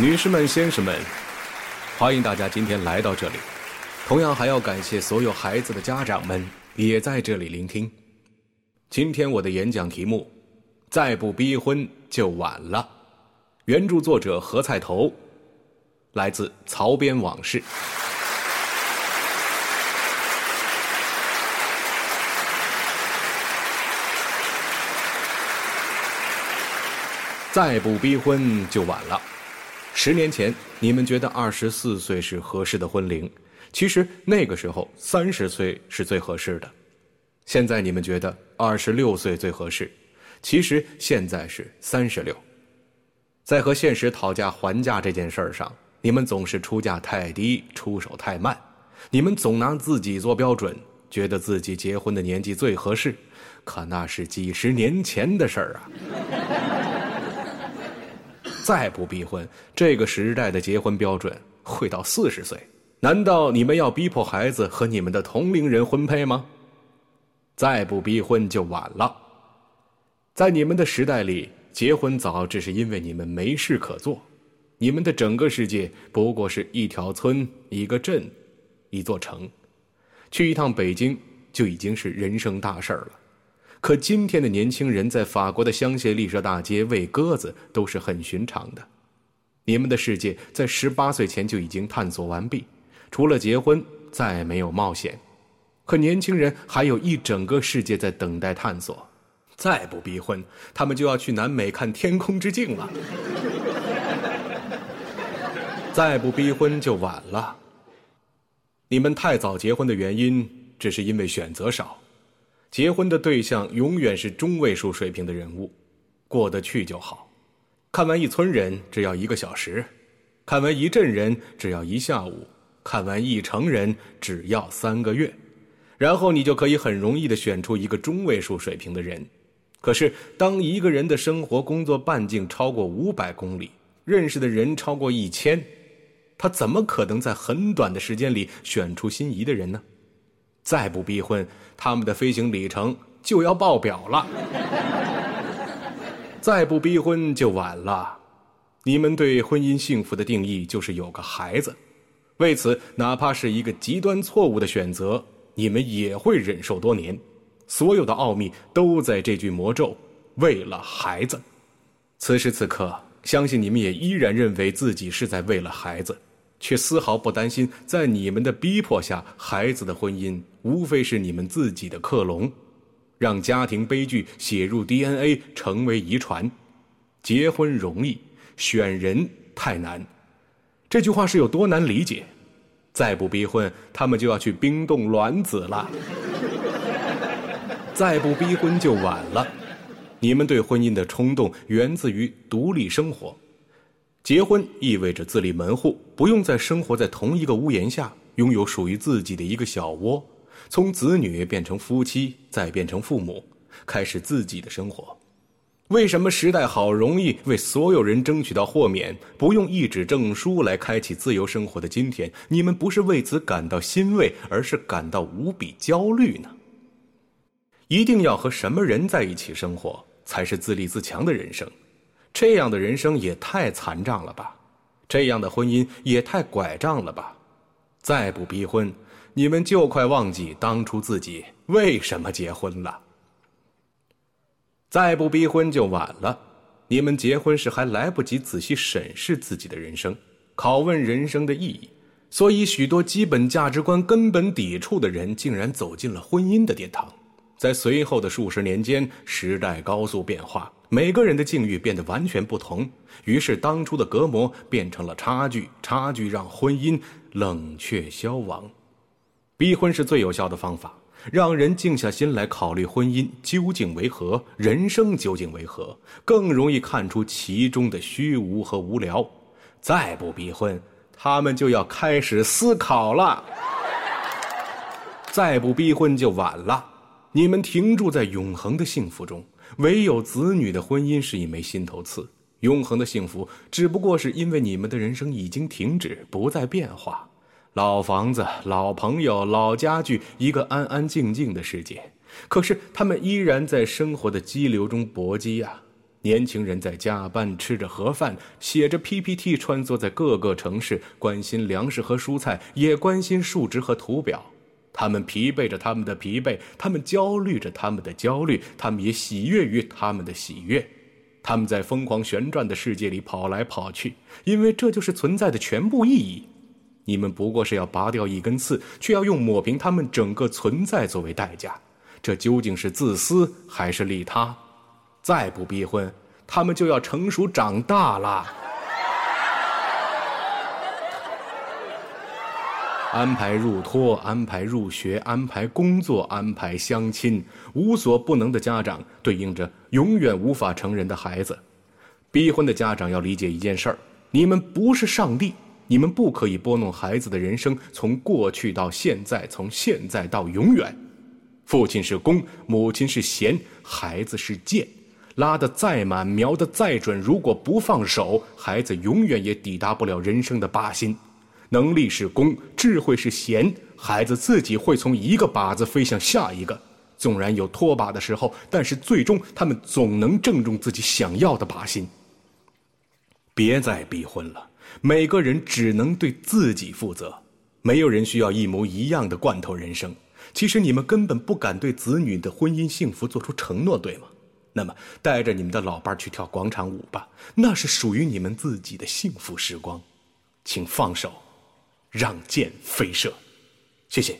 女士们、先生们，欢迎大家今天来到这里。同样还要感谢所有孩子的家长们也在这里聆听。今天我的演讲题目：再不逼婚就晚了。原著作者何菜头，来自《曹边往事》。再不逼婚就晚了。十年前，你们觉得二十四岁是合适的婚龄，其实那个时候三十岁是最合适的。现在你们觉得二十六岁最合适，其实现在是三十六。在和现实讨价还价这件事儿上，你们总是出价太低，出手太慢。你们总拿自己做标准，觉得自己结婚的年纪最合适，可那是几十年前的事儿啊。再不逼婚，这个时代的结婚标准会到四十岁。难道你们要逼迫孩子和你们的同龄人婚配吗？再不逼婚就晚了。在你们的时代里，结婚早只是因为你们没事可做。你们的整个世界不过是一条村、一个镇、一座城，去一趟北京就已经是人生大事儿了。可今天的年轻人在法国的香榭丽舍大街喂鸽子都是很寻常的。你们的世界在十八岁前就已经探索完毕，除了结婚再没有冒险。可年轻人还有一整个世界在等待探索。再不逼婚，他们就要去南美看天空之镜了。再不逼婚就晚了。你们太早结婚的原因，只是因为选择少。结婚的对象永远是中位数水平的人物，过得去就好。看完一村人只要一个小时，看完一镇人只要一下午，看完一城人只要三个月，然后你就可以很容易的选出一个中位数水平的人。可是，当一个人的生活工作半径超过五百公里，认识的人超过一千，他怎么可能在很短的时间里选出心仪的人呢？再不逼婚，他们的飞行里程就要爆表了。再不逼婚就晚了。你们对婚姻幸福的定义就是有个孩子，为此哪怕是一个极端错误的选择，你们也会忍受多年。所有的奥秘都在这句魔咒：为了孩子。此时此刻，相信你们也依然认为自己是在为了孩子。却丝毫不担心，在你们的逼迫下，孩子的婚姻无非是你们自己的克隆，让家庭悲剧写入 DNA 成为遗传。结婚容易，选人太难。这句话是有多难理解？再不逼婚，他们就要去冰冻卵子了。再不逼婚就晚了。你们对婚姻的冲动源自于独立生活。结婚意味着自立门户，不用再生活在同一个屋檐下，拥有属于自己的一个小窝，从子女变成夫妻，再变成父母，开始自己的生活。为什么时代好容易为所有人争取到豁免，不用一纸证书来开启自由生活的今天，你们不是为此感到欣慰，而是感到无比焦虑呢？一定要和什么人在一起生活，才是自立自强的人生？这样的人生也太残障了吧，这样的婚姻也太拐杖了吧！再不逼婚，你们就快忘记当初自己为什么结婚了。再不逼婚就晚了，你们结婚时还来不及仔细审视自己的人生，拷问人生的意义，所以许多基本价值观根本抵触的人，竟然走进了婚姻的殿堂。在随后的数十年间，时代高速变化。每个人的境遇变得完全不同，于是当初的隔膜变成了差距，差距让婚姻冷却消亡。逼婚是最有效的方法，让人静下心来考虑婚姻究竟为何，人生究竟为何，更容易看出其中的虚无和无聊。再不逼婚，他们就要开始思考了。再不逼婚就晚了，你们停住在永恒的幸福中。唯有子女的婚姻是一枚心头刺，永恒的幸福只不过是因为你们的人生已经停止，不再变化。老房子、老朋友、老家具，一个安安静静的世界。可是他们依然在生活的激流中搏击呀。年轻人在加班，吃着盒饭，写着 PPT，穿梭在各个城市，关心粮食和蔬菜，也关心数值和图表。他们疲惫着他们的疲惫，他们焦虑着他们的焦虑，他们也喜悦于他们的喜悦。他们在疯狂旋转的世界里跑来跑去，因为这就是存在的全部意义。你们不过是要拔掉一根刺，却要用抹平他们整个存在作为代价。这究竟是自私还是利他？再不逼婚，他们就要成熟长大了。安排入托，安排入学，安排工作，安排相亲，无所不能的家长对应着永远无法成人的孩子。逼婚的家长要理解一件事儿：你们不是上帝，你们不可以拨弄孩子的人生，从过去到现在，从现在到永远。父亲是弓，母亲是弦，孩子是箭。拉得再满，瞄得再准，如果不放手，孩子永远也抵达不了人生的靶心。能力是弓，智慧是弦，孩子自己会从一个靶子飞向下一个。纵然有脱靶的时候，但是最终他们总能正中自己想要的靶心。别再逼婚了，每个人只能对自己负责，没有人需要一模一样的罐头人生。其实你们根本不敢对子女的婚姻幸福做出承诺，对吗？那么，带着你们的老伴去跳广场舞吧，那是属于你们自己的幸福时光，请放手，让箭飞射，谢谢。